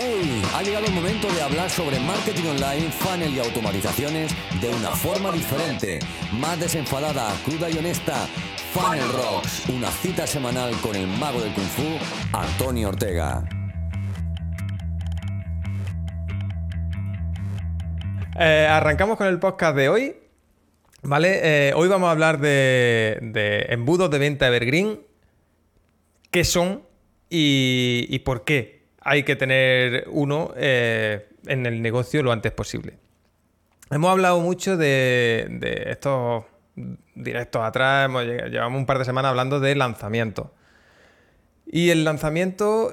¡Hey! Ha llegado el momento de hablar sobre marketing online, funnel y automatizaciones de una forma diferente, más desenfadada, cruda y honesta. Funnel Rocks, una cita semanal con el mago del kung fu, Antonio Ortega. Eh, arrancamos con el podcast de hoy. ¿Vale? Eh, hoy vamos a hablar de, embudos de venta evergreen. ¿Qué son y por qué hay que tener uno eh, en el negocio lo antes posible? Hemos hablado mucho de, de estos directos atrás, llevamos un par de semanas hablando de lanzamiento. Y el lanzamiento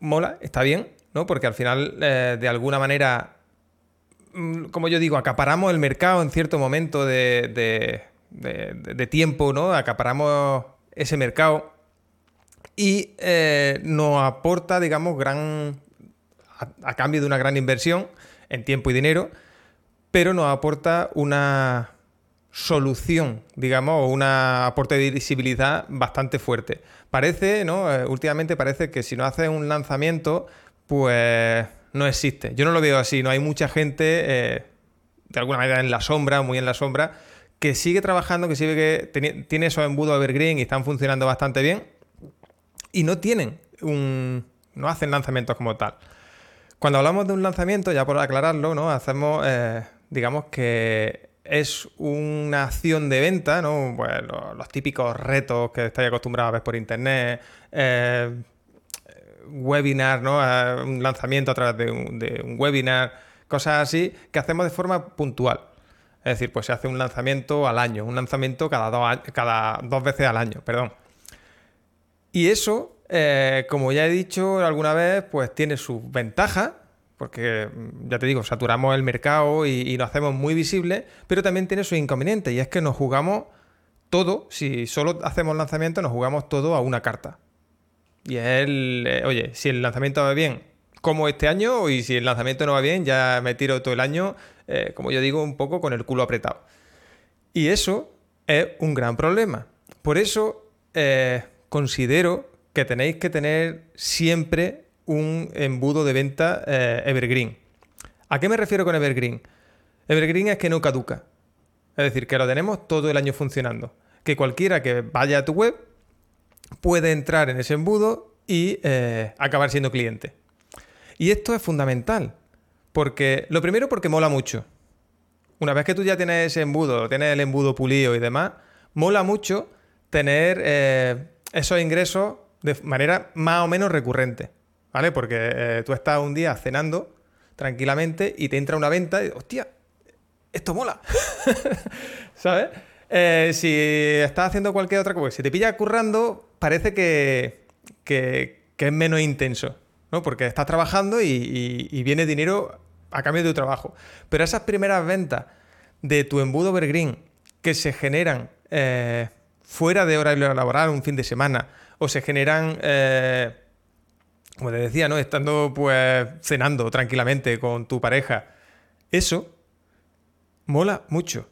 mola, está bien, ¿no? Porque al final, eh, de alguna manera, mm, como yo digo, acaparamos el mercado en cierto momento de- de tiempo, ¿no? Acaparamos ese mercado y eh, nos aporta, digamos, gran. A, cambio de una gran inversión en tiempo y dinero, pero nos aporta una solución, digamos, o una aporte de visibilidad bastante fuerte. Parece, ¿no? Eh, últimamente parece que si no haces un lanzamiento, pues no existe. Yo no lo veo así, no hay mucha gente, eh, de alguna manera en la sombra, muy en la sombra, que sigue trabajando, que sigue que teni- tiene esos embudos evergreen y están funcionando bastante bien y no tienen un. no hacen lanzamientos como tal. Cuando hablamos de un lanzamiento, ya por aclararlo, ¿no? Hacemos, eh, digamos que es una acción de venta, ¿no? Pues lo- los, típicos retos que estáis acostumbrados a ver por internet, eh, webinar, ¿no? Un lanzamiento a través de un, de un webinar, cosas así, que hacemos de forma puntual. Es decir, pues se hace un lanzamiento al año, un lanzamiento cada dos, cada dos veces al año, perdón. Y eso, eh, como ya he dicho alguna vez, pues tiene sus ventajas, porque mm, ya te digo, saturamos el mercado y, y lo hacemos muy visible, pero también tiene sus inconvenientes, y es que nos jugamos todo, si solo hacemos lanzamiento, nos jugamos todo a una carta. Y es el, eh, oye, si el lanzamiento va bien, como este año, y si el lanzamiento no va bien, ya me tiro todo el año, eh, como yo digo, un poco con el culo apretado. Y eso es un gran problema. Por eso considero que tenéis que tener siempre un embudo de venta eh, evergreen. ¿A qué me refiero con evergreen? Evergreen es que no caduca. Es decir, que lo tenemos todo el año funcionando. Que cualquiera que vaya a tu web puede entrar en ese embudo y eh, acabar siendo cliente. Y esto es fundamental. Porque, lo primero, porque mola mucho. Una vez que tú ya tienes ese embudo, tienes el embudo pulido y demás, mola mucho tener eh, esos ingresos de manera más o menos recurrente. ¿Vale? Porque eh, tú estás un día cenando tranquilamente y te entra una venta y, hostia, esto mola. ¿Sabes? Eh, si estás haciendo cualquier otra cosa, si te pilla currando, parece que, que- es menos intenso, ¿no? Porque estás trabajando y viene dinero a cambio de tu trabajo. Pero esas primeras ventas de tu embudo evergreen que se generan eh, fuera de horario laboral, un fin de semana, o se generan, eh, como te decía, ¿no? Estando pues cenando tranquilamente con tu pareja, eso mola mucho.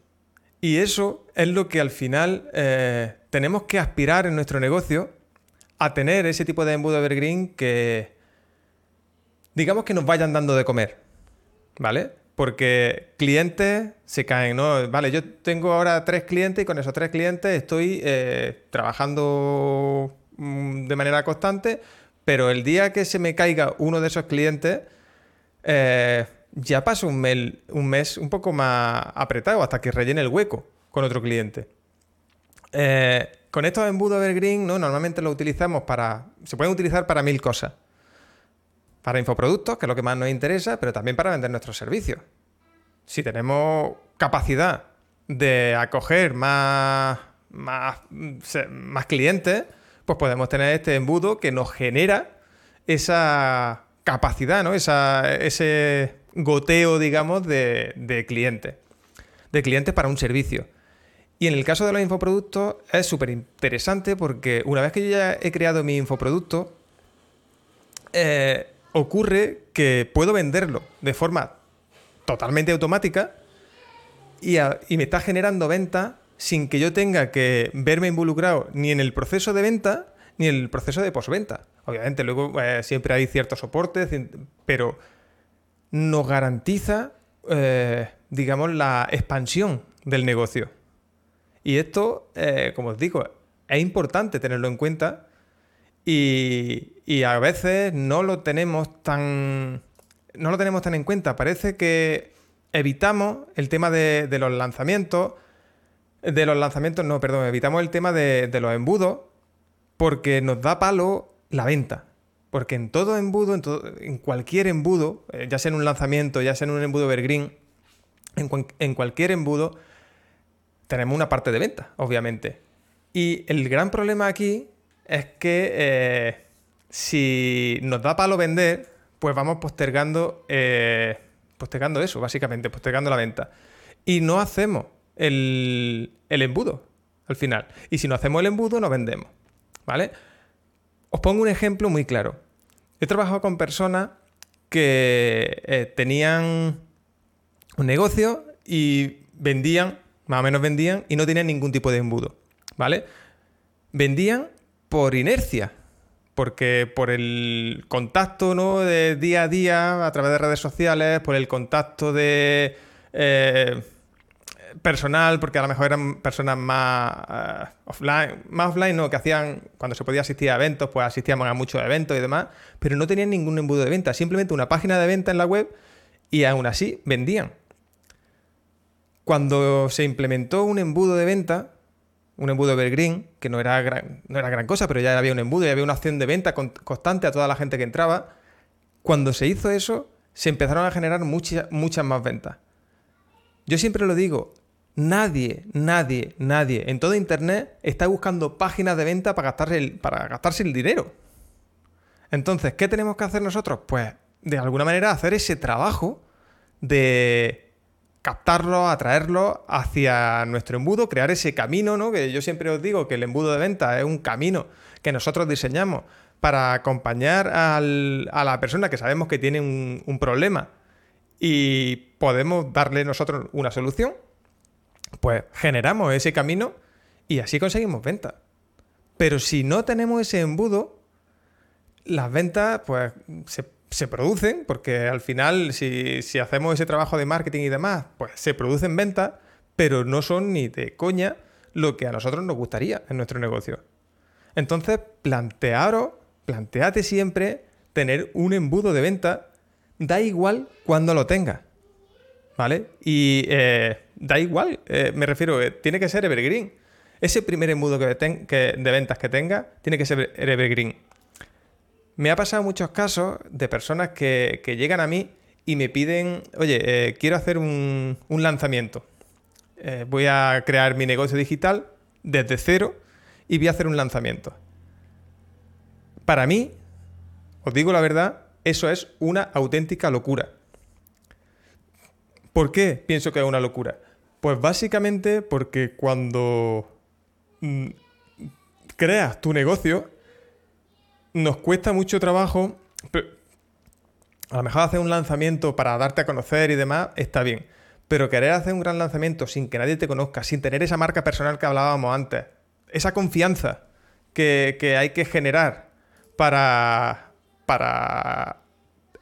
Y eso es lo que al final eh, tenemos que aspirar en nuestro negocio a tener ese tipo de embudo evergreen que digamos que nos vayan dando de comer, ¿vale? Porque clientes se caen, ¿no? Vale, yo tengo ahora tres clientes y con esos tres clientes estoy eh, trabajando mm, de manera constante, pero el día que se me caiga uno de esos clientes, eh, ya paso un, mes un poco más apretado hasta que rellene el hueco con otro cliente. Eh, con estos embudos evergreen, ¿no? Normalmente lo utilizamos para. Se pueden utilizar para mil cosas. Para infoproductos, que es lo que más nos interesa, pero también para vender nuestros servicios. Si tenemos capacidad de acoger más, más, más clientes, pues podemos tener este embudo que nos genera esa capacidad, ¿no? Esa- ese goteo, digamos, de, de clientes. De clientes para un servicio. Y en el caso de los infoproductos es súper interesante porque una vez que yo ya he creado mi infoproducto, eh, ocurre que puedo venderlo de forma totalmente automática y, me está generando venta sin que yo tenga que verme involucrado ni en el proceso de venta ni en el proceso de postventa. Obviamente, luego eh, siempre hay ciertos soportes, pero nos garantiza, eh, digamos, la expansión del negocio. Y esto, eh, como os digo, es importante tenerlo en cuenta y, a veces no lo tenemos tan. No lo tenemos tan en cuenta. Parece que evitamos el tema de, los lanzamientos. De los lanzamientos, no, perdón, evitamos el tema de, los embudos porque nos da palo la venta. Porque en todo embudo, en, en cualquier embudo, eh, ya sea en un lanzamiento, ya sea en un embudo evergreen, en, en cualquier embudo, tenemos una parte de venta, obviamente. Y el gran problema aquí es que eh, si nos da palo vender, pues vamos postergando, eh, postergando eso, básicamente, postergando la venta. Y no hacemos el, embudo al final. Y si no hacemos el embudo, no vendemos. ¿Vale? Os pongo un ejemplo muy claro. He trabajado con personas que eh, tenían un negocio y vendían, más o menos vendían, y no tenían ningún tipo de embudo. ¿Vale? Vendían por inercia, porque por el contacto ¿no? de día a día a través de redes sociales, por el contacto de eh, personal, porque a lo mejor eran personas más eh, offline, más offline, no, que hacían, cuando se podía asistir a eventos, pues asistíamos a muchos eventos y demás, pero no tenían ningún embudo de venta, simplemente una página de venta en la web y aún así vendían. Cuando se implementó un embudo de venta, un embudo Evergreen, que no era, gran, no era gran cosa, pero ya había un embudo y había una acción de venta constante a toda la gente que entraba. Cuando se hizo eso, se empezaron a generar muchas, muchas más ventas. Yo siempre lo digo, nadie, nadie, nadie en todo Internet está buscando páginas de venta para gastarse el, para gastarse el dinero. Entonces, ¿qué tenemos que hacer nosotros? Pues, de alguna manera, hacer ese trabajo de captarlo, atraerlo hacia nuestro embudo, crear ese camino, ¿no? Que yo siempre os digo que el embudo de venta es un camino que nosotros diseñamos para acompañar a la persona que sabemos que tiene un, problema y podemos darle nosotros una solución, pues generamos ese camino y así conseguimos ventas. Pero si no tenemos ese embudo, las ventas pues se se producen, porque al final, si, hacemos ese trabajo de marketing y demás, pues se producen ventas, pero no son ni de coña lo que a nosotros nos gustaría en nuestro negocio. Entonces, plantearos, planteate siempre tener un embudo de venta, da igual cuando lo tengas. ¿Vale? Y eh, da igual, eh, me refiero, eh, tiene que ser evergreen. Ese primer embudo que de ventas que tenga tiene que ser evergreen. Me ha pasado muchos casos de personas que, llegan a mí y me piden, oye, eh, quiero hacer un, lanzamiento. Eh, voy a crear mi negocio digital desde cero y voy a hacer un lanzamiento. Para mí, os digo la verdad, eso es una auténtica locura. ¿Por qué pienso que es una locura? Pues básicamente porque cuando mm, creas tu negocio, nos cuesta mucho trabajo. a lo mejor hacer un lanzamiento para darte a conocer y demás está bien. Pero querer hacer un gran lanzamiento sin que nadie te conozca, sin tener esa marca personal que hablábamos antes, esa confianza que, hay que generar para, para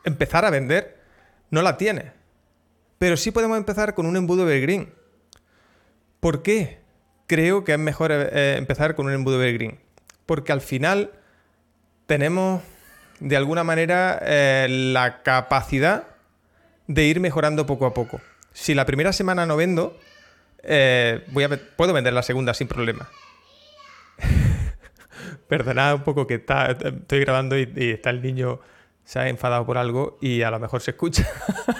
empezar a vender, no la tiene. Pero sí podemos empezar con un embudo evergreen. ¿Por qué? Creo que es mejor eh, empezar con un embudo evergreen. Porque al final tenemos de alguna manera eh, la capacidad de ir mejorando poco a poco. Si la primera semana no vendo, eh, puedo vender la segunda sin problema. Perdonad un poco que está, estoy grabando y, está el niño, se ha enfadado por algo y a lo mejor se escucha.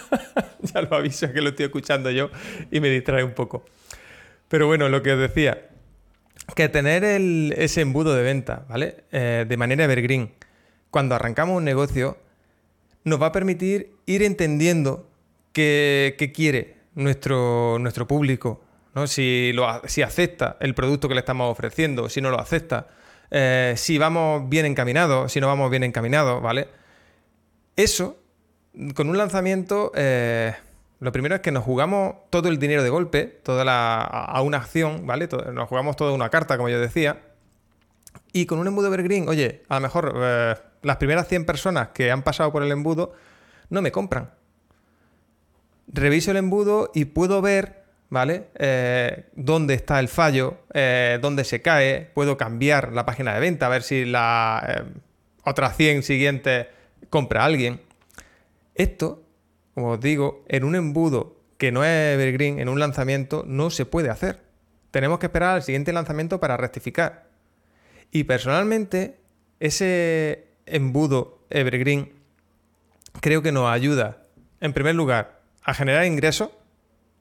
ya lo aviso que lo estoy escuchando yo y me distrae un poco. Pero bueno, lo que os decía, que tener ese embudo de venta, ¿vale? Eh, de manera evergreen, cuando arrancamos un negocio, nos va a permitir ir entendiendo qué, quiere nuestro, nuestro público, ¿no? Si, lo, si acepta el producto que le estamos ofreciendo, si no lo acepta, eh, si vamos bien encaminados, si no vamos bien encaminados, ¿vale? Eso, con un lanzamiento... Eh, lo primero es que nos jugamos todo el dinero de golpe, toda la, a una acción, ¿vale? nos jugamos toda una carta, como yo decía. Y con un embudo evergreen, oye, a lo mejor eh, las primeras 100 personas que han pasado por el embudo no me compran. Reviso el embudo y puedo ver, ¿vale? Eh, dónde está el fallo, eh, dónde se cae, puedo cambiar la página de venta, a ver si la otras 100 siguientes compra alguien. Esto, como os digo, en un embudo que no es Evergreen, en un lanzamiento, no se puede hacer. Tenemos que esperar al siguiente lanzamiento para rectificar. Y personalmente, ese embudo Evergreen creo que nos ayuda, en primer lugar, a generar ingresos,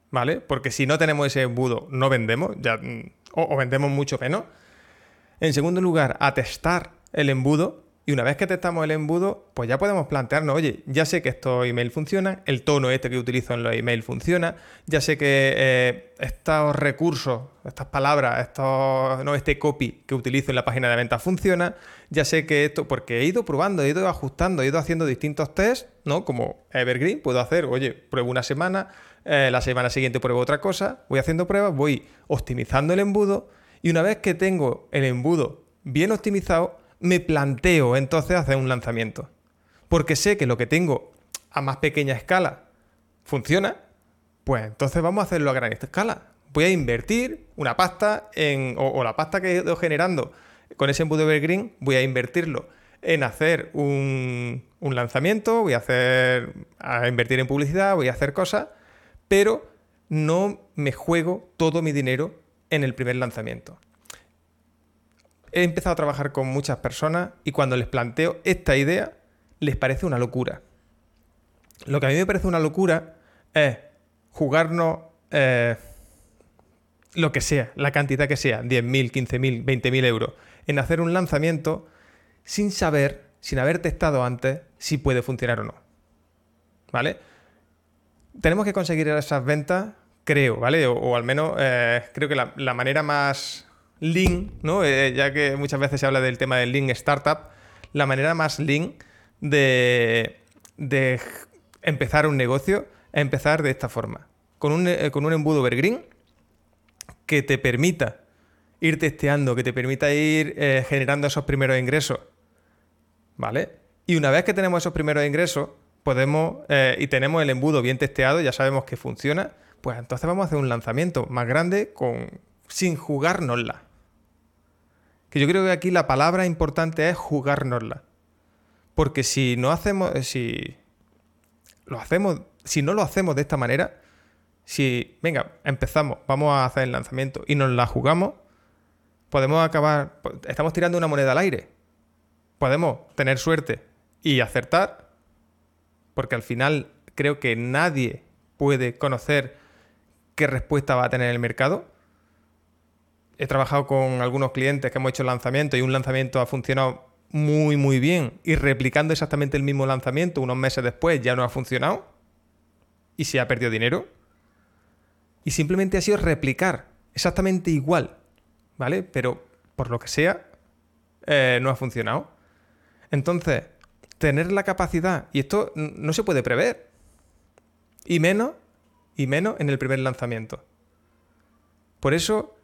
¿vale? Porque si no tenemos ese embudo, no vendemos, ya, mm, o, o vendemos mucho menos. En segundo lugar, a testar el embudo y una vez que testamos el embudo, pues ya podemos plantearnos, oye, ya sé que estos emails funcionan, el tono este que utilizo en los emails funciona, ya sé que eh, estos recursos, estas palabras, estos, no, este copy que utilizo en la página de venta funciona, ya sé que esto, porque he ido probando, he ido ajustando, he ido haciendo distintos tests, ¿no? Como Evergreen, puedo hacer, oye, pruebo una semana, eh, la semana siguiente pruebo otra cosa, voy haciendo pruebas, voy optimizando el embudo y una vez que tengo el embudo bien optimizado, me planteo entonces hacer un lanzamiento. Porque sé que lo que tengo a más pequeña escala funciona, pues entonces vamos a hacerlo a gran escala. Voy a invertir una pasta en, o, la pasta que he ido generando con ese embudo Evergreen, voy a invertirlo en hacer un, un lanzamiento, voy a hacer a invertir en publicidad, voy a hacer cosas, pero no me juego todo mi dinero en el primer lanzamiento he empezado a trabajar con muchas personas y cuando les planteo esta idea, les parece una locura. Lo que a mí me parece una locura es jugarnos eh, lo que sea, la cantidad que sea, 10.000, 15.000, 20.000 euros, en hacer un lanzamiento sin saber, sin haber testado antes, si puede funcionar o no. ¿Vale? Tenemos que conseguir esas ventas, creo, ¿vale? O, al menos eh, creo que la manera más lean, ¿no? Eh, ya que muchas veces se habla del tema del lean startup, la manera más lean de, empezar un negocio es empezar de esta forma, con un, eh, con un embudo evergreen que te permita ir testeando, que te permita ir eh, generando esos primeros ingresos, ¿vale? Y una vez que tenemos esos primeros ingresos, podemos, y tenemos el embudo bien testeado, ya sabemos que funciona, pues entonces vamos a hacer un lanzamiento más grande con, sin jugárnosla. Que yo creo que aquí la palabra importante es jugárnosla. Porque si no hacemos, eh, si lo hacemos, si no lo hacemos de esta manera, si, venga, empezamos, vamos a hacer el lanzamiento y nos la jugamos, podemos acabar, estamos tirando una moneda al aire. Podemos tener suerte y acertar, porque al final creo que nadie puede conocer qué respuesta va a tener el mercado he trabajado con algunos clientes que hemos hecho lanzamiento y un lanzamiento ha funcionado muy, muy bien y replicando exactamente el mismo lanzamiento unos meses después ya no ha funcionado y se ha perdido dinero. Y simplemente ha sido replicar exactamente igual, ¿vale? Pero por lo que sea, eh, no ha funcionado. Entonces, tener la capacidad, y esto no se puede prever, y menos, y menos en el primer lanzamiento. Por eso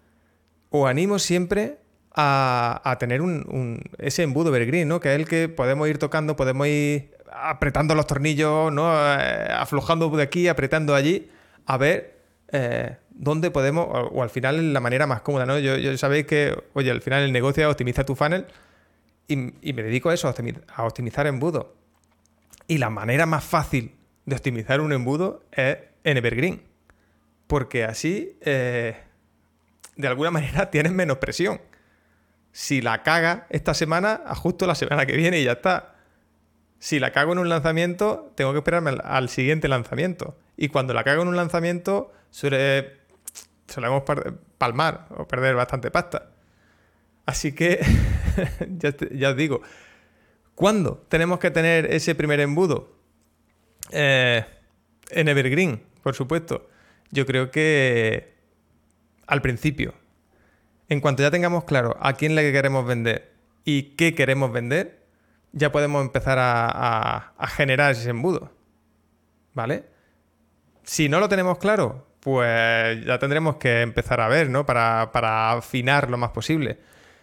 os animo siempre a, tener un, ese embudo evergreen, ¿no? Que es el que podemos ir tocando, podemos ir apretando los tornillos, ¿no? Eh, aflojando de aquí, apretando allí, a ver eh, dónde podemos, o, al final la manera más cómoda, ¿no? Yo, sabéis que, oye, al final el negocio es optimizar tu funnel y, me dedico a eso, a optimizar embudo. Y la manera más fácil de optimizar un embudo es en Evergreen. Porque así eh, de alguna manera tienes menos presión. Si la caga esta semana, ajusto la semana que viene y ya está. Si la cago en un lanzamiento, tengo que esperarme al, siguiente lanzamiento. Y cuando la cago en un lanzamiento, solemos palmar o perder bastante pasta. Así que, ya, os digo, ¿cuándo tenemos que tener ese primer embudo? Eh, en Evergreen, por supuesto. Yo creo que al principio. En cuanto ya tengamos claro a quién le queremos vender y qué queremos vender, ya podemos empezar a, generar ese embudo. ¿Vale? Si no lo tenemos claro, pues ya tendremos que empezar a ver, ¿no? Para, para afinar lo más posible.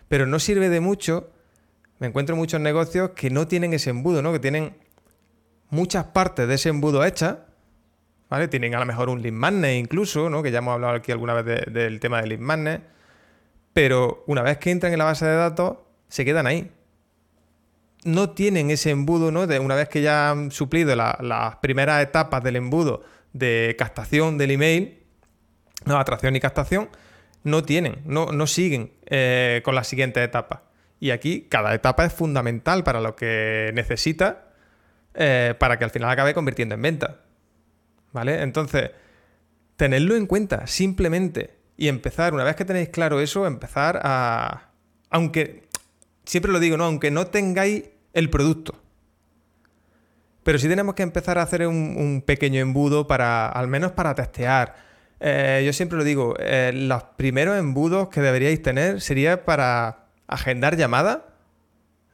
Pero no sirve de mucho Me encuentro muchos negocios que no tienen ese embudo, ¿no? Que tienen muchas partes de ese embudo hechas, Tienen a lo mejor un lead magnet incluso, ¿no? Que ya hemos hablado aquí alguna vez del tema del lead magnet. Pero una vez que entran en la base de datos, se quedan ahí. No tienen ese embudo, ¿no? Una vez que ya han suplido las primeras etapas del embudo de captación del email, no, atracción y captación, no tienen, no, no siguen eh, con las siguientes etapas. Y aquí cada etapa es fundamental para lo que necesita eh, para que al final acabe convirtiendo en venta. ¿Vale? Entonces, tenedlo en cuenta, simplemente. Y empezar, una vez que tenéis claro eso, empezar a. Aunque. Siempre lo digo, ¿no? Aunque no tengáis el producto. Pero sí tenemos que empezar a hacer un, pequeño embudo para. al menos para testear. Eh, yo siempre lo digo, eh, los primeros embudos que deberíais tener sería para agendar llamadas,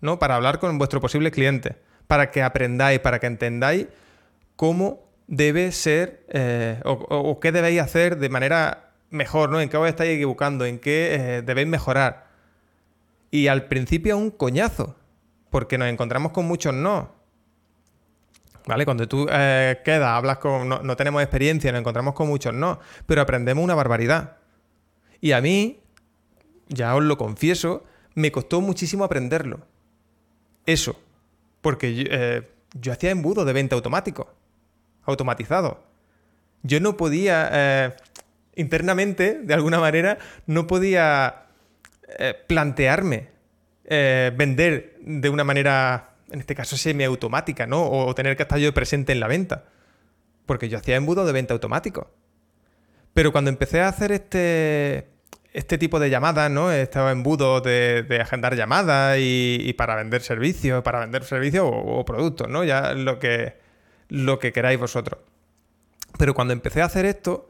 ¿no? Para hablar con vuestro posible cliente para que aprendáis, para que entendáis cómo debe ser eh, o, qué debéis hacer de manera mejor, ¿no? En qué os estáis equivocando, en qué eh, debéis mejorar. Y al principio un coñazo, porque nos encontramos con muchos no. ¿Vale? Cuando tú eh, quedas, hablas con. No, tenemos experiencia, nos encontramos con muchos no, pero aprendemos una barbaridad. Y a mí, ya os lo confieso, me costó muchísimo aprenderlo. Eso. Porque eh, yo hacía embudo de venta automático, automatizado. Yo no podía, eh, internamente, de alguna manera, no podía eh, plantearme vender de una manera, en este caso, semiautomática, ¿no? O, tener que estar yo presente en la venta. Porque yo hacía embudo de venta automático. Pero cuando empecé a hacer este, este tipo de llamadas, ¿no? Estaba embudo de, de agendar llamadas y, para vender servicios, para vender servicios o, productos, ¿no? Ya lo que, lo que queráis vosotros. Pero cuando empecé a hacer esto,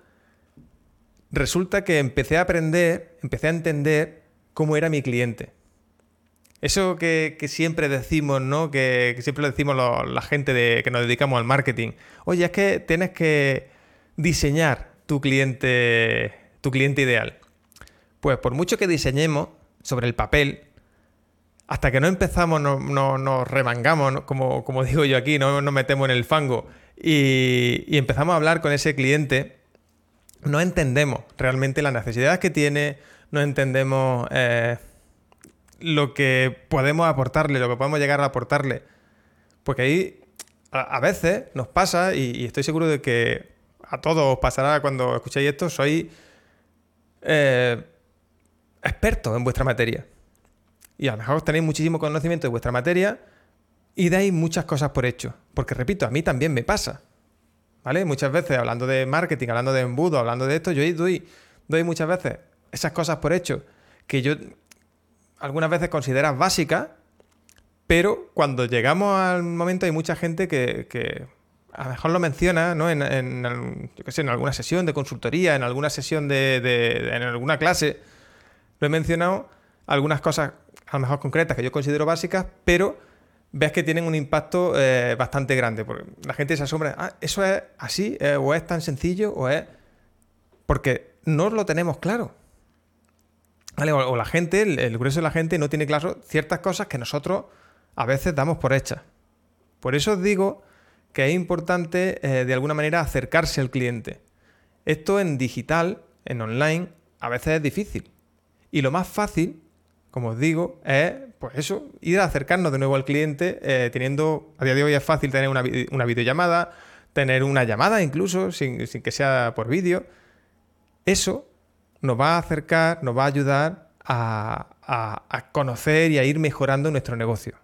resulta que empecé a aprender, empecé a entender cómo era mi cliente. Eso que, siempre decimos, ¿no? Que, siempre lo decimos la gente de, que nos dedicamos al marketing. Oye, es que tienes que diseñar tu cliente, tu cliente ideal. Pues por mucho que diseñemos sobre el papel, hasta que no empezamos, nos no, remangamos, como, como, digo yo aquí, no nos metemos en el fango y, empezamos a hablar con ese cliente, no entendemos realmente las necesidades que tiene, no entendemos eh, lo que podemos aportarle, lo que podemos llegar a aportarle. Porque ahí a, veces nos pasa, y, estoy seguro de que a todos os pasará cuando escuchéis esto, soy... Eh, expertos en vuestra materia. Y a lo mejor tenéis muchísimo conocimiento de vuestra materia y dais muchas cosas por hecho. Porque repito, a mí también me pasa. ¿Vale? Muchas veces hablando de marketing, hablando de embudo, hablando de esto, yo doy, doy muchas veces esas cosas por hecho que yo algunas veces consideras básicas, pero cuando llegamos al momento hay mucha gente que, a lo mejor lo menciona ¿no? en, alguna sesión de consultoría, en alguna sesión de, de en alguna clase lo he mencionado algunas cosas a lo mejor concretas que yo considero básicas, pero ves que tienen un impacto eh, bastante grande. Porque la gente se asombra, ah, eso es así, eh, o es tan sencillo, o es. Porque no lo tenemos claro. O, la gente, el, grueso de la gente no tiene claro ciertas cosas que nosotros a veces damos por hechas. Por eso os digo que es importante eh, de alguna manera acercarse al cliente. Esto en digital, en online, a veces es difícil. Y lo más fácil, como os digo, es pues eso, ir a acercarnos de nuevo al cliente, eh, teniendo, a día de hoy es fácil tener una, videollamada, tener una llamada incluso, sin, que sea por vídeo. Eso nos va a acercar, nos va a ayudar a, a, conocer y a ir mejorando nuestro negocio.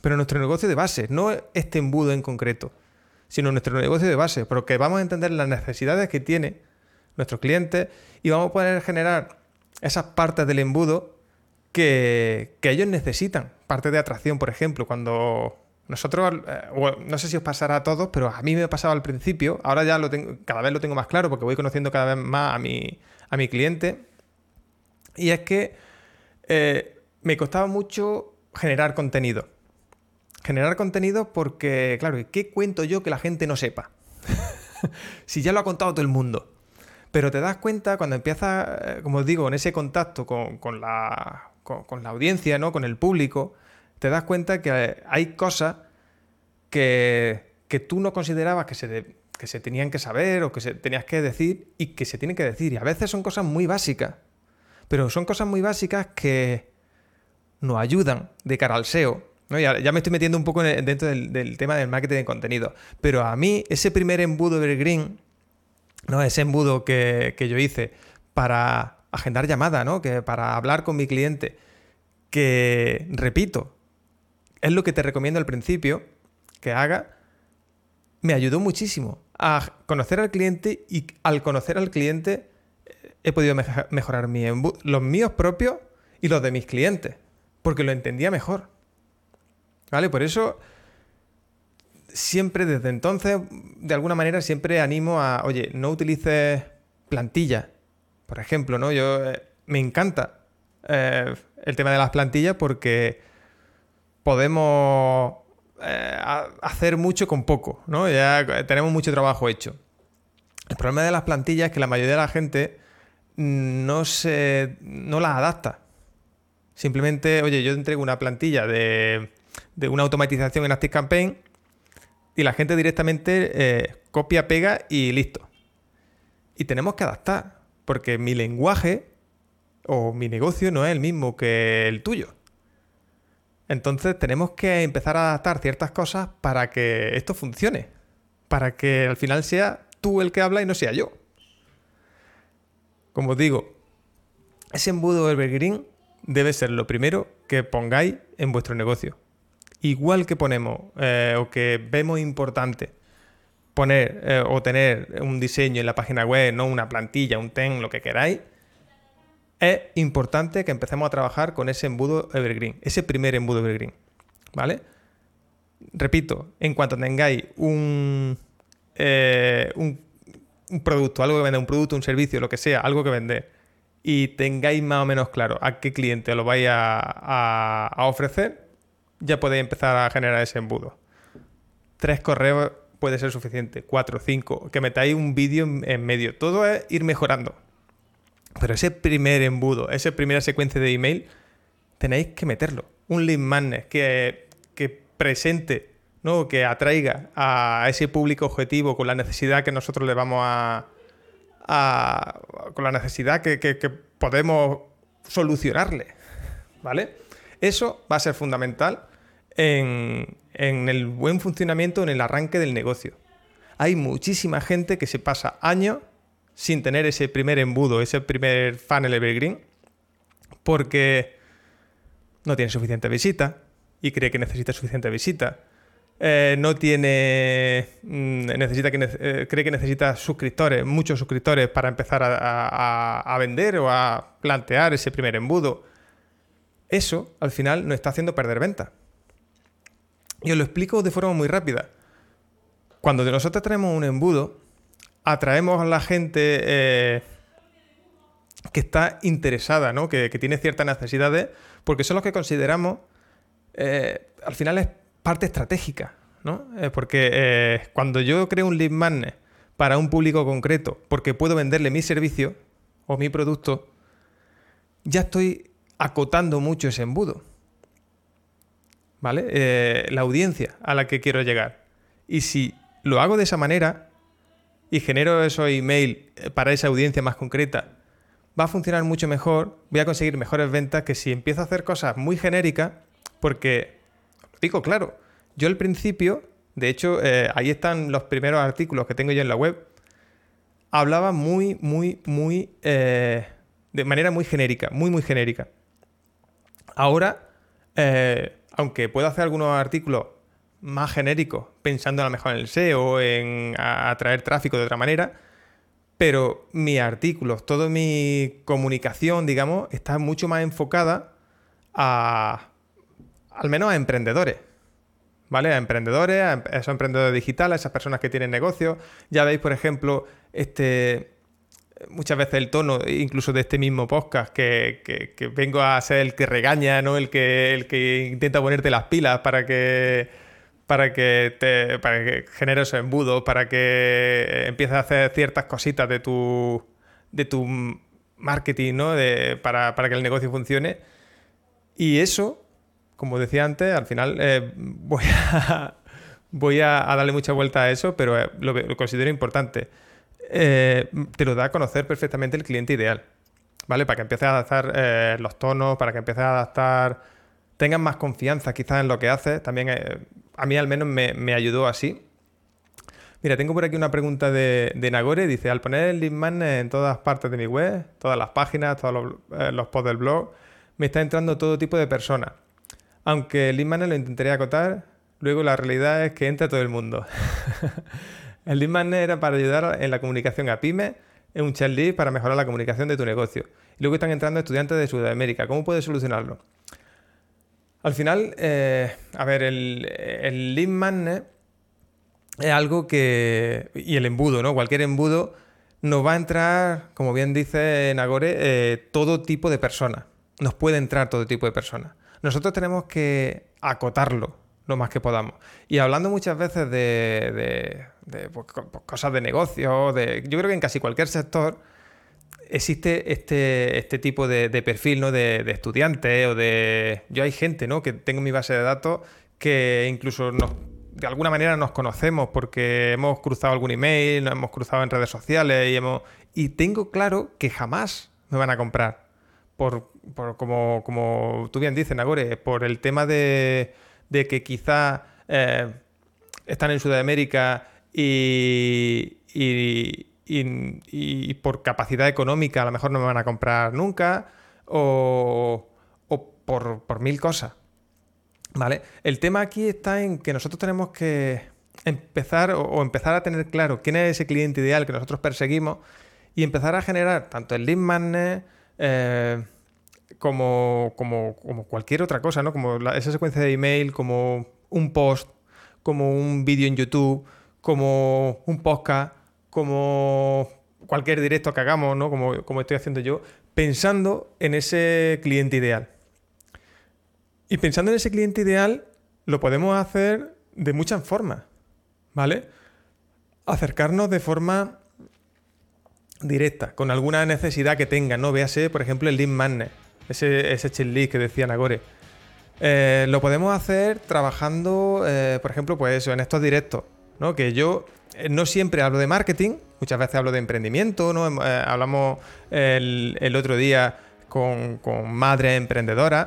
Pero nuestro negocio de base, no este embudo en concreto, sino nuestro negocio de base, porque vamos a entender las necesidades que tiene nuestro cliente y vamos a poder generar esas partes del embudo que, ellos necesitan. Parte de atracción, por ejemplo, cuando nosotros, eh, no sé si os pasará a todos, pero a mí me pasaba al principio, ahora ya lo tengo, cada vez lo tengo más claro porque voy conociendo cada vez más a mi, a mi cliente. Y es que eh, me costaba mucho generar contenido. Generar contenido porque, claro, ¿qué cuento yo que la gente no sepa? si ya lo ha contado todo el mundo. Pero te das cuenta cuando empiezas, eh, como os digo, en ese contacto con, la, audiencia, ¿no? con el público, te das cuenta que hay cosas que, que tú no considerabas que se, que se tenían que saber o que se tenías que decir y que se tienen que decir. Y a veces son cosas muy básicas, pero son cosas muy básicas que nos ayudan de cara al SEO. Ya, me estoy metiendo un poco dentro del, tema del marketing de contenido, pero a mí ese primer embudo Evergreen, ¿no? ese embudo que, que yo hice para agendar llamada, ¿no? que para hablar con mi cliente, que, repito, es lo que te recomiendo al principio que haga, me ayudó muchísimo a conocer al cliente y al conocer al cliente eh, he podido mejorar los míos propios y los de mis clientes, porque lo entendía mejor. ¿Vale? Por eso siempre desde entonces, de alguna manera, siempre animo a, oye, no utilices plantillas. Por ejemplo, ¿no? Yo eh, me encanta eh, el tema de las plantillas porque podemos eh, hacer mucho con poco, ¿no? Ya tenemos mucho trabajo hecho. El problema de las plantillas es que la mayoría de la gente no se no las adapta. Simplemente, oye, yo entrego una plantilla de, de una automatización en ActiveCampaign y la gente directamente copia, pega y listo. Y tenemos que adaptar, porque mi lenguaje o mi negocio no es el mismo que el tuyo. Entonces tenemos que empezar a adaptar ciertas cosas para que esto funcione. Para que al final sea tú el que habla y no sea yo. Como os digo, ese embudo Evergreen debe ser lo primero que pongáis en vuestro negocio. Igual que ponemos eh, o que vemos importante poner eh, o tener un diseño en la página web, no una plantilla, un ten, lo que queráis, es importante que empecemos a trabajar con ese embudo Evergreen, ese primer embudo Evergreen. ¿Vale? Repito, en cuanto tengáis un, eh, un, producto, algo que vender, un producto, un servicio, lo que sea, algo que vender, y tengáis más o menos claro a qué cliente lo vais a, ofrecer, ya podéis empezar a generar ese embudo. Tres correos puede ser suficiente, cuatro, cinco, que metáis un vídeo en medio. Todo es ir mejorando. Pero ese primer embudo, esa primera secuencia de email, tenéis que meterlo. Un lead magnet que, presente, ¿no? que atraiga a ese público objetivo con la necesidad que nosotros le vamos a. con la necesidad que, podemos solucionarle. ¿Vale? Eso va a ser fundamental en, en el buen funcionamiento, en el arranque del negocio. Hay muchísima gente que se pasa años sin tener ese primer embudo, ese primer funnel evergreen, porque no tiene suficiente visita y cree que necesita suficiente visita. Eh, no tiene. Mm, necesita que, eh, cree que necesita suscriptores, muchos suscriptores para empezar a, vender o a plantear ese primer embudo. Eso, al final, nos está haciendo perder venta. Y os lo explico de forma muy rápida. Cuando nosotros tenemos un embudo, atraemos a la gente eh, que está interesada, ¿no? que, tiene ciertas necesidades, porque son los que consideramos, eh, al final es parte estratégica. ¿no? Eh, porque cuando yo creo un lead magnet para un público concreto, porque puedo venderle mi servicio o mi producto, ya estoy acotando mucho ese embudo. ¿Vale? la audiencia a la que quiero llegar. Y si lo hago de esa manera, y genero esos email eh, para esa audiencia más concreta, va a funcionar mucho mejor, voy a conseguir mejores ventas que si empiezo a hacer cosas muy genéricas, porque, digo claro, yo al principio, de hecho, eh, ahí están los primeros artículos que tengo yo en la web, hablaba muy, muy, muy, eh, de manera muy genérica, muy, muy genérica. Ahora, aunque puedo hacer algunos artículos más genérico, pensando a lo mejor en el SEO, en atraer tráfico de otra manera, pero mis artículos, toda mi comunicación, digamos, está mucho más enfocada a, al menos a emprendedores. ¿Vale? A emprendedores, a esos emprendedores digitales, a esas personas que tienen negocios. Ya veis, por ejemplo, este, muchas veces el tono, incluso de este mismo podcast, que, que vengo a ser el que regaña, ¿no? El que, el que intenta ponerte las pilas para que para que te para que genere esos embudos, para que empieces a hacer ciertas cositas de tu, de tu marketing, ¿no? De, para, que el negocio funcione. Y eso, como decía antes, al final eh, voy, a, voy a, darle mucha vuelta a eso, pero eh, lo, considero importante. Eh, te lo da a conocer perfectamente el cliente ideal, ¿vale? Para que empieces a adaptar los tonos, para que empieces a adaptar, tengas más confianza quizás en lo que haces. También a mí al menos me, ayudó así. Mira, tengo por aquí una pregunta de, Nagore. Dice, al poner el link en todas partes de mi web, todas las páginas, todos los, posts del blog, me está entrando todo tipo de personas. Aunque el lead lo intentaría acotar, luego la realidad es que entra todo el mundo. el lead era para ayudar en la comunicación a pymes, es un chat para mejorar la comunicación de tu negocio. Y luego están entrando estudiantes de Sudamérica. ¿Cómo puedes solucionarlo? Al final, eh, a ver, el, el lead es algo que. Y el embudo, ¿no? Cualquier embudo nos va a entrar, como bien dice Nagore, eh, todo tipo de personas. Nos puede entrar todo tipo de personas nosotros tenemos que acotarlo lo más que podamos. Y hablando muchas veces de, pues, pues, cosas de negocio, de, yo creo que en casi cualquier sector existe este, este tipo de, perfil ¿no? de, estudiantes o de... Yo hay gente ¿no? que tengo en mi base de datos que incluso de alguna manera nos conocemos porque hemos cruzado algún email, nos hemos cruzado en redes sociales y, hemos, y tengo claro que jamás me van a comprar por, como, como, tú bien dices, Nagore, por el tema de, que quizá eh, están en Sudamérica y, y, por capacidad económica a lo mejor no me van a comprar nunca o, por, mil cosas. ¿Vale? El tema aquí está en que nosotros tenemos que empezar o, empezar a tener claro quién es ese cliente ideal que nosotros perseguimos y empezar a generar tanto el lead magnet, eh, como, como, cualquier otra cosa, ¿no? Como esa secuencia de email, como un post, como un vídeo en YouTube, como un podcast, como cualquier directo que hagamos, ¿no? Como, como estoy haciendo yo, pensando en ese cliente ideal. Y pensando en ese cliente ideal, lo podemos hacer de muchas formas, ¿vale? Acercarnos de forma directa, con alguna necesidad que tenga, ¿no? Véase, por ejemplo, el lead magnet, ese, ese que decía Nagore. Eh, lo podemos hacer trabajando, eh, por ejemplo, pues eso, en estos directos, ¿no? Que yo eh, no siempre hablo de marketing, muchas veces hablo de emprendimiento, ¿no? hablamos el, otro día con, con madres emprendedoras,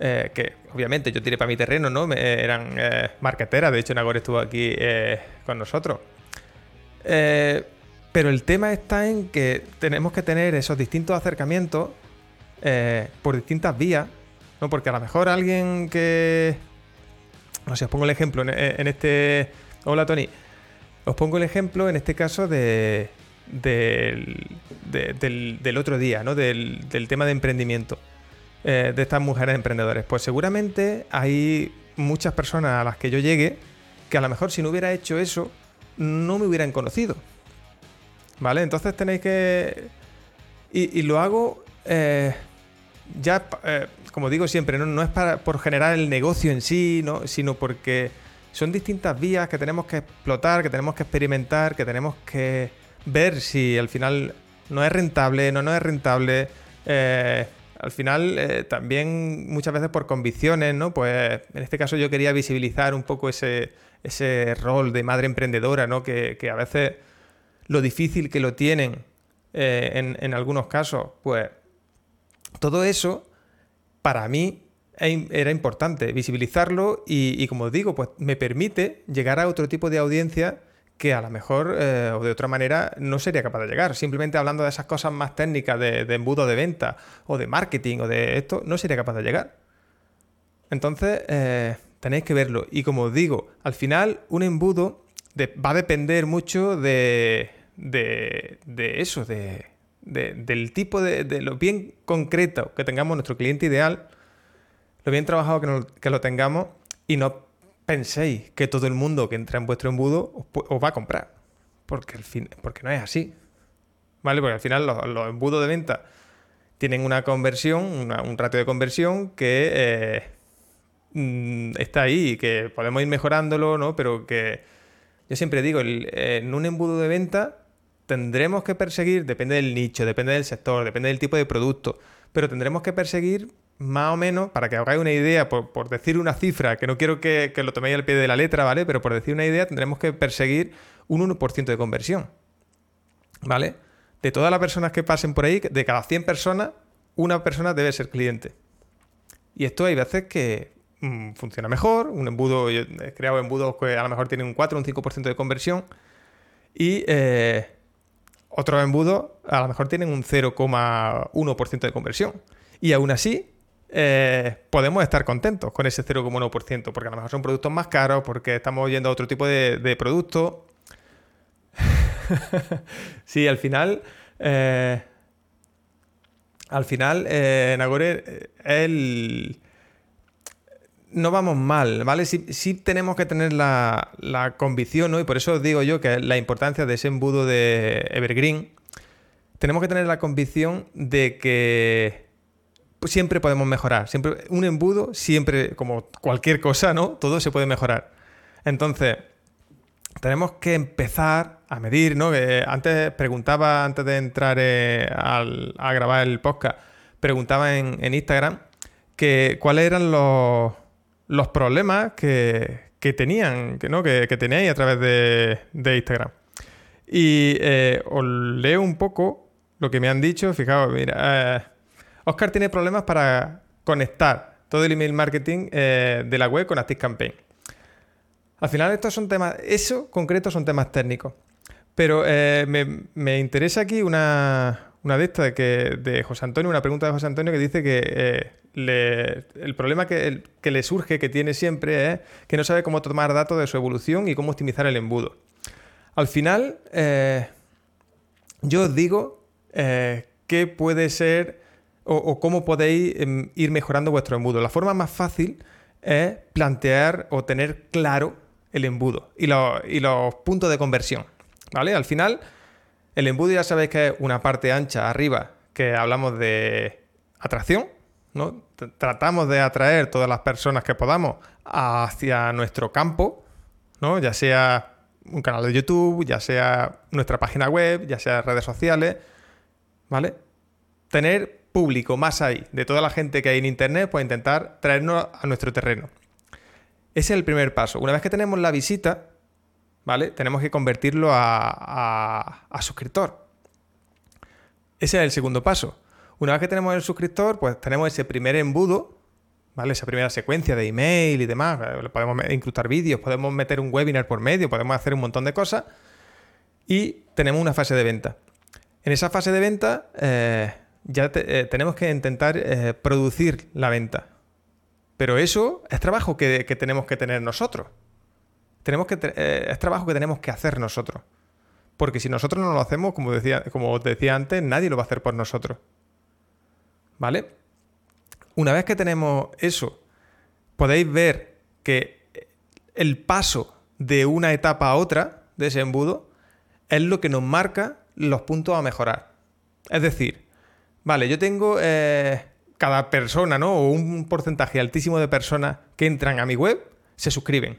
que obviamente yo tiré para mi terreno, ¿no? eran marketeras, de hecho Nagore estuvo aquí con nosotros. Pero el tema está en que tenemos que tener esos distintos acercamientos eh, por distintas vías, ¿no? Porque a lo mejor alguien que... No sé, os pongo el ejemplo en, este... Hola Tony. Os pongo el ejemplo en este caso de, del, del, otro día, ¿no? Del, tema de emprendimiento. Eh, de estas mujeres emprendedoras. Pues seguramente hay muchas personas a las que yo llegue que a lo mejor si no hubiera hecho eso, no me hubieran conocido. ¿Vale? Entonces tenéis que... Y, lo hago eh, ya, eh, como digo siempre, no, es para, por generar el negocio en sí, ¿no? sino porque son distintas vías que tenemos que explotar, que tenemos que experimentar, que tenemos que ver si al final no es rentable, no, no es rentable. Eh, al final, también muchas veces por convicciones, ¿no? Pues en este caso yo quería visibilizar un poco ese, ese rol de madre emprendedora, ¿no? Que, a veces lo difícil que lo tienen eh, en, algunos casos, pues todo eso para mí era importante visibilizarlo y, como os digo, pues me permite llegar a otro tipo de audiencia que a lo mejor eh, o de otra manera no sería capaz de llegar. Simplemente hablando de esas cosas más técnicas de, embudo de venta o de marketing o de esto, no sería capaz de llegar. Entonces, eh, tenéis que verlo. Y como digo, al final un embudo va a depender mucho de, de, eso, de, del tipo de, lo bien concreto que tengamos nuestro cliente ideal, lo bien trabajado que, lo tengamos y no penséis que todo el mundo que entra en vuestro embudo os, va a comprar. Porque, porque no es así. ¿Vale? Porque al final los, embudos de venta tienen una conversión, un ratio de conversión que eh, mm, está ahí, que podemos ir mejorándolo, ¿no? Pero que yo siempre digo, en un embudo de venta tendremos que perseguir, depende del nicho, depende del sector, depende del tipo de producto, pero tendremos que perseguir más o menos, para que hagáis una idea, por, decir una cifra, que no quiero que, que, lo toméis al pie de la letra, ¿vale? Pero por decir una idea, tendremos que perseguir un 1% de conversión. ¿Vale? De todas las personas que pasen por ahí, de cada 100 personas, una persona debe ser cliente. Y esto hay veces que mm, funciona mejor. Un embudo, yo he creado embudos que a lo mejor tienen un 4 o un 5% de conversión. Y eh, otros embudos a lo mejor tienen un 0,1% de conversión. Y aún así, eh, podemos estar contentos con ese 0,1%, porque a lo mejor son productos más caros, porque estamos yendo a otro tipo de, de productos. sí, al final. Eh, al final, eh, Nagore, eh, el... no vamos mal, ¿vale? Sí, tenemos que tener la, convicción, ¿no? Y por eso digo yo que la importancia de ese embudo de Evergreen, tenemos que tener la convicción de que siempre podemos mejorar. Siempre, un embudo, siempre, como cualquier cosa, ¿no? Todo se puede mejorar. Entonces, tenemos que empezar a medir, ¿no? antes preguntaba, antes de entrar eh, a grabar el podcast, preguntaba en, Instagram que cuáles eran los, problemas que, tenían, que, ¿no? que, teníais a través de, Instagram. Y eh, os leo un poco lo que me han dicho. Fijaos, mira, eh, Oscar tiene problemas para conectar todo el email marketing de la web con ActiveCampaign. Al final estos son temas, eso concreto son temas técnicos. Pero eh, me, interesa aquí una, de estas de, José Antonio, una pregunta de José Antonio que dice que eh, el problema que, le surge, que tiene siempre, es que no sabe cómo tomar datos de su evolución y cómo optimizar el embudo. Al final, eh, yo os digo qué puede ser o, cómo podéis em, ir mejorando vuestro embudo. La forma más fácil es plantear o tener claro el embudo y, los puntos de conversión. ¿Vale? Al final, el embudo ya sabéis que es una parte ancha arriba que hablamos de atracción, ¿no? Tratamos de atraer todas las personas que podamos hacia nuestro campo, ¿no? Ya sea un canal de YouTube, ya sea nuestra página web, ya sea redes sociales, ¿vale? Tener público más ahí, de toda la gente que hay en Internet, pues intentar traernos a nuestro terreno. Ese es el primer paso. Una vez que tenemos la visita, ¿vale? Tenemos que convertirlo a, suscriptor. Ese es el segundo paso. Una vez que tenemos el suscriptor, pues tenemos ese primer embudo, ¿vale? Esa primera secuencia de email y demás. Podemos incrustar vídeos, podemos meter un webinar por medio, podemos hacer un montón de cosas. Y tenemos una fase de venta. En esa fase de venta eh, ya eh, tenemos que intentar eh, producir la venta. Pero eso es trabajo que, tenemos que tener nosotros. Tenemos que eh, es trabajo que tenemos que hacer nosotros. Porque si nosotros no lo hacemos, como, decía, como os decía antes, nadie lo va a hacer por nosotros. ¿Vale? Una vez que tenemos eso, podéis ver que el paso de una etapa a otra de ese embudo es lo que nos marca los puntos a mejorar. Es decir, vale, yo tengo eh, cada persona, ¿no? O un porcentaje altísimo de personas que entran a mi web se suscriben.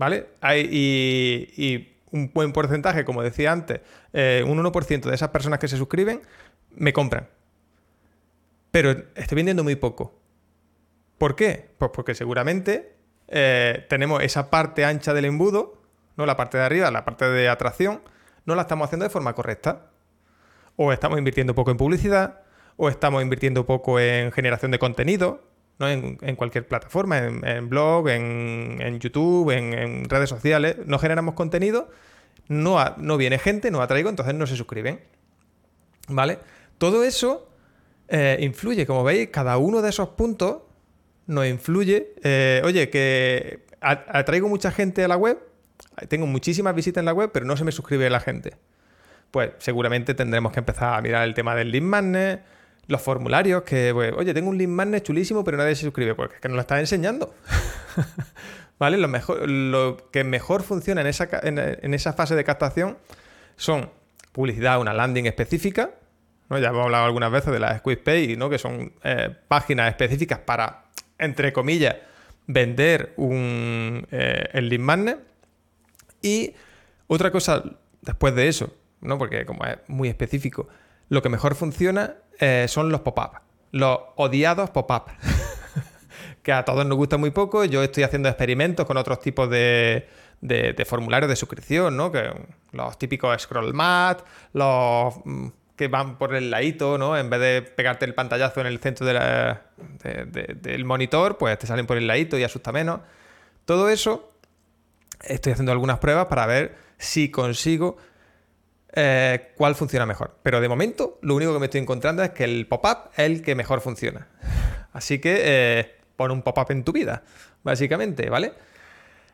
¿Vale? Hay, y, un buen porcentaje, como decía antes, eh, un 1% de esas personas que se suscriben me compran. Pero estoy vendiendo muy poco. ¿Por qué? Pues porque seguramente eh, tenemos esa parte ancha del embudo, no la parte de arriba, la parte de atracción, no la estamos haciendo de forma correcta. O estamos invirtiendo poco en publicidad, o estamos invirtiendo poco en generación de contenido, ¿no? en, cualquier plataforma, en, blog, en, YouTube, en, redes sociales, no generamos contenido, no, no viene gente, no atraigo, entonces no se suscriben. ¿Vale? Todo eso eh, influye, como veis, cada uno de esos puntos nos influye. Eh, oye, que atraigo mucha gente a la web, tengo muchísimas visitas en la web, pero no se me suscribe la gente. Pues seguramente tendremos que empezar a mirar el tema del lead magnet, los formularios, que, pues, oye, tengo un link magnet chulísimo, pero nadie se suscribe, porque es que nos lo está enseñando. ¿Vale? Lo, mejor, lo que mejor funciona en esa, en, esa fase de captación son publicidad, una landing específica, ¿no? Ya hemos hablado algunas veces de las Pay, ¿no? Que son eh, páginas específicas para, entre comillas, vender un, eh, el lead magnet. Y otra cosa después de eso, ¿no? Porque como es muy específico, lo que mejor funciona eh, son los pop-up. los odiados pop-up. que a todos nos gusta muy poco. Yo estoy haciendo experimentos con otros tipos de, de, formularios de suscripción, ¿no? Que los típicos scroll mat, los mm, que van por el ladito, ¿no? En vez de pegarte el pantallazo en el centro del monitor, pues te salen por el ladito y asusta menos. Todo eso, estoy haciendo algunas pruebas para ver si consigo eh, cuál funciona mejor. Pero de momento, lo único que me estoy encontrando es que el pop-up es el que mejor funciona. Así que eh, pon un pop-up en tu vida, básicamente, ¿vale?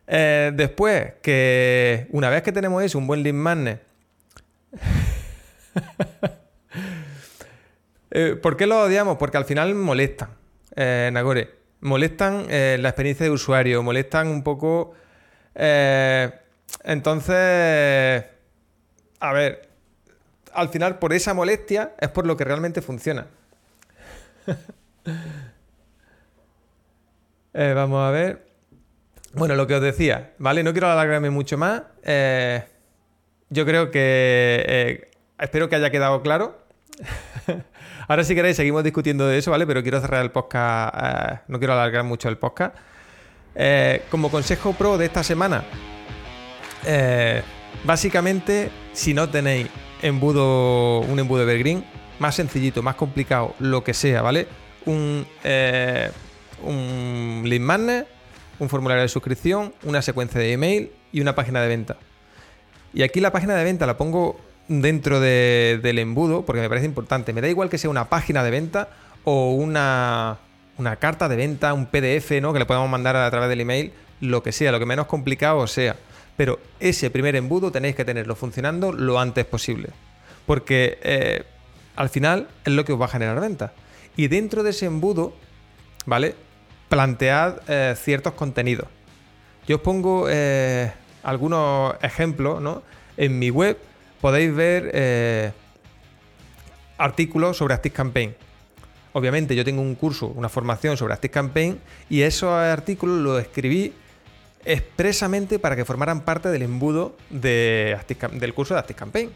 Eh, después, que una vez que tenemos eso, un buen lead magnet. ¿Por qué lo odiamos? Porque al final molestan, Nagore. Molestan la experiencia de usuario, molestan un poco. entonces a ver, al final por esa molestia es por lo que realmente funciona. Eh, vamos a ver. Bueno, lo que os decía, ¿vale? No quiero alargarme mucho más. Eh, yo creo que... Eh, espero que haya quedado claro. Ahora si queréis seguimos discutiendo de eso, ¿vale? Pero quiero cerrar el podcast. no quiero alargar mucho el podcast. como consejo pro de esta semana. Básicamente, si no tenéis embudo, un embudo Evergreen, más sencillito, más complicado, lo que sea, ¿vale? Un, eh, un lead magnet, un formulario de suscripción, una secuencia de email y una página de venta. Y aquí la página de venta la pongo dentro del embudo porque me parece importante. Me da igual que sea una página de venta o una, carta de venta, un PDF, ¿no? Que le podemos mandar a través del email, lo que sea, lo que menos complicado sea. Pero ese primer embudo tenéis que tenerlo funcionando lo antes posible. Porque eh, al final es lo que os va a generar venta. Y dentro de ese embudo, ¿vale? Plantead eh, ciertos contenidos. Yo os pongo eh, algunos ejemplos, ¿no? En mi web podéis ver artículos sobre ActiveCampaign. Obviamente yo tengo un curso, una formación sobre ActiveCampaign y esos artículos los escribí expresamente para que formaran parte del embudo de del curso de ActiveCampaign.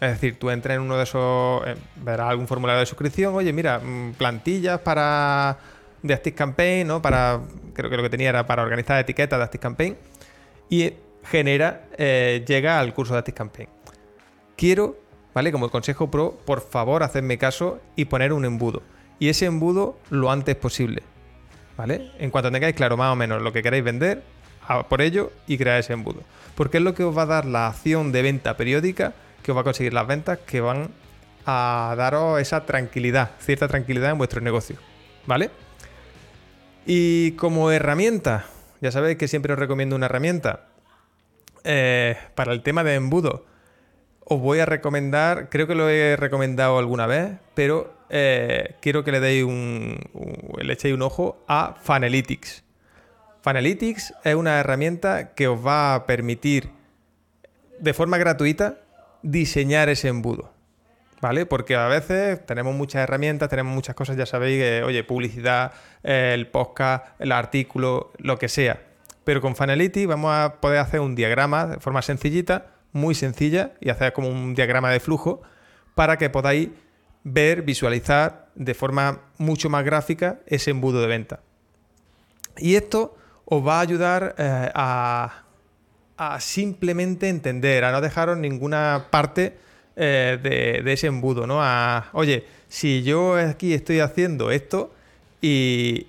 Es decir, tú entras en uno de esos, eh, verás algún formulario de suscripción, oye, mira, mm, plantillas para de ActiveCampaign, ¿no? Para, creo que lo que tenía era para organizar etiquetas de ActiveCampaign y genera, eh, llega al curso de ActiveCampaign. Quiero, ¿vale? Como consejo pro, por favor, hacedme caso y poner un embudo. Y ese embudo lo antes posible, ¿vale? En cuanto tengáis claro más o menos lo que queréis vender, por ello y crear ese embudo. Porque es lo que os va a dar la acción de venta periódica que os va a conseguir las ventas que van a daros esa tranquilidad, cierta tranquilidad en vuestro negocio. ¿Vale? Y como herramienta, ya sabéis que siempre os recomiendo una herramienta. Eh, para el tema de embudo, os voy a recomendar, creo que lo he recomendado alguna vez, pero eh, quiero que le deis un, le echéis un ojo a Fanalytics. Fanalytics es una herramienta que os va a permitir de forma gratuita diseñar ese embudo. ¿Vale? Porque a veces tenemos muchas herramientas, tenemos muchas cosas, ya sabéis, que, oye, publicidad, el podcast, el artículo, lo que sea. Pero con Fanalytics vamos a poder hacer un diagrama de forma sencillita, muy sencilla, y hacer como un diagrama de flujo para que podáis ver, visualizar de forma mucho más gráfica ese embudo de venta. Y esto os va a ayudar eh, a, simplemente entender, a no dejaros ninguna parte eh, de, ese embudo, ¿no? A, oye, si yo aquí estoy haciendo esto y,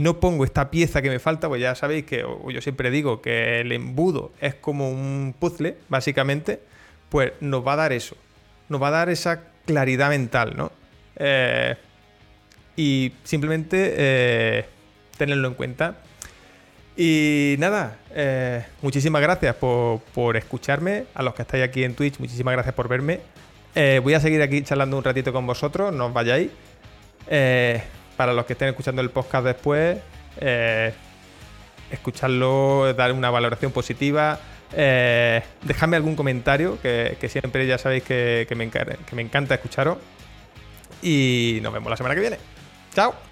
no pongo esta pieza que me falta, pues ya sabéis que yo siempre digo que el embudo es como un puzzle, básicamente, pues nos va a dar eso, nos va a dar esa claridad mental, ¿no? Eh, y simplemente tenerlo en cuenta. Y nada, eh, muchísimas gracias por, escucharme. A los que estáis aquí en Twitch, muchísimas gracias por verme. Eh, voy a seguir aquí charlando un ratito con vosotros, no os vayáis. Eh, para los que estén escuchando el podcast después, escucharlo, dar una valoración positiva. dejadme algún comentario, que, siempre ya sabéis que, que me encanta escucharos. Y nos vemos la semana que viene. ¡Chao!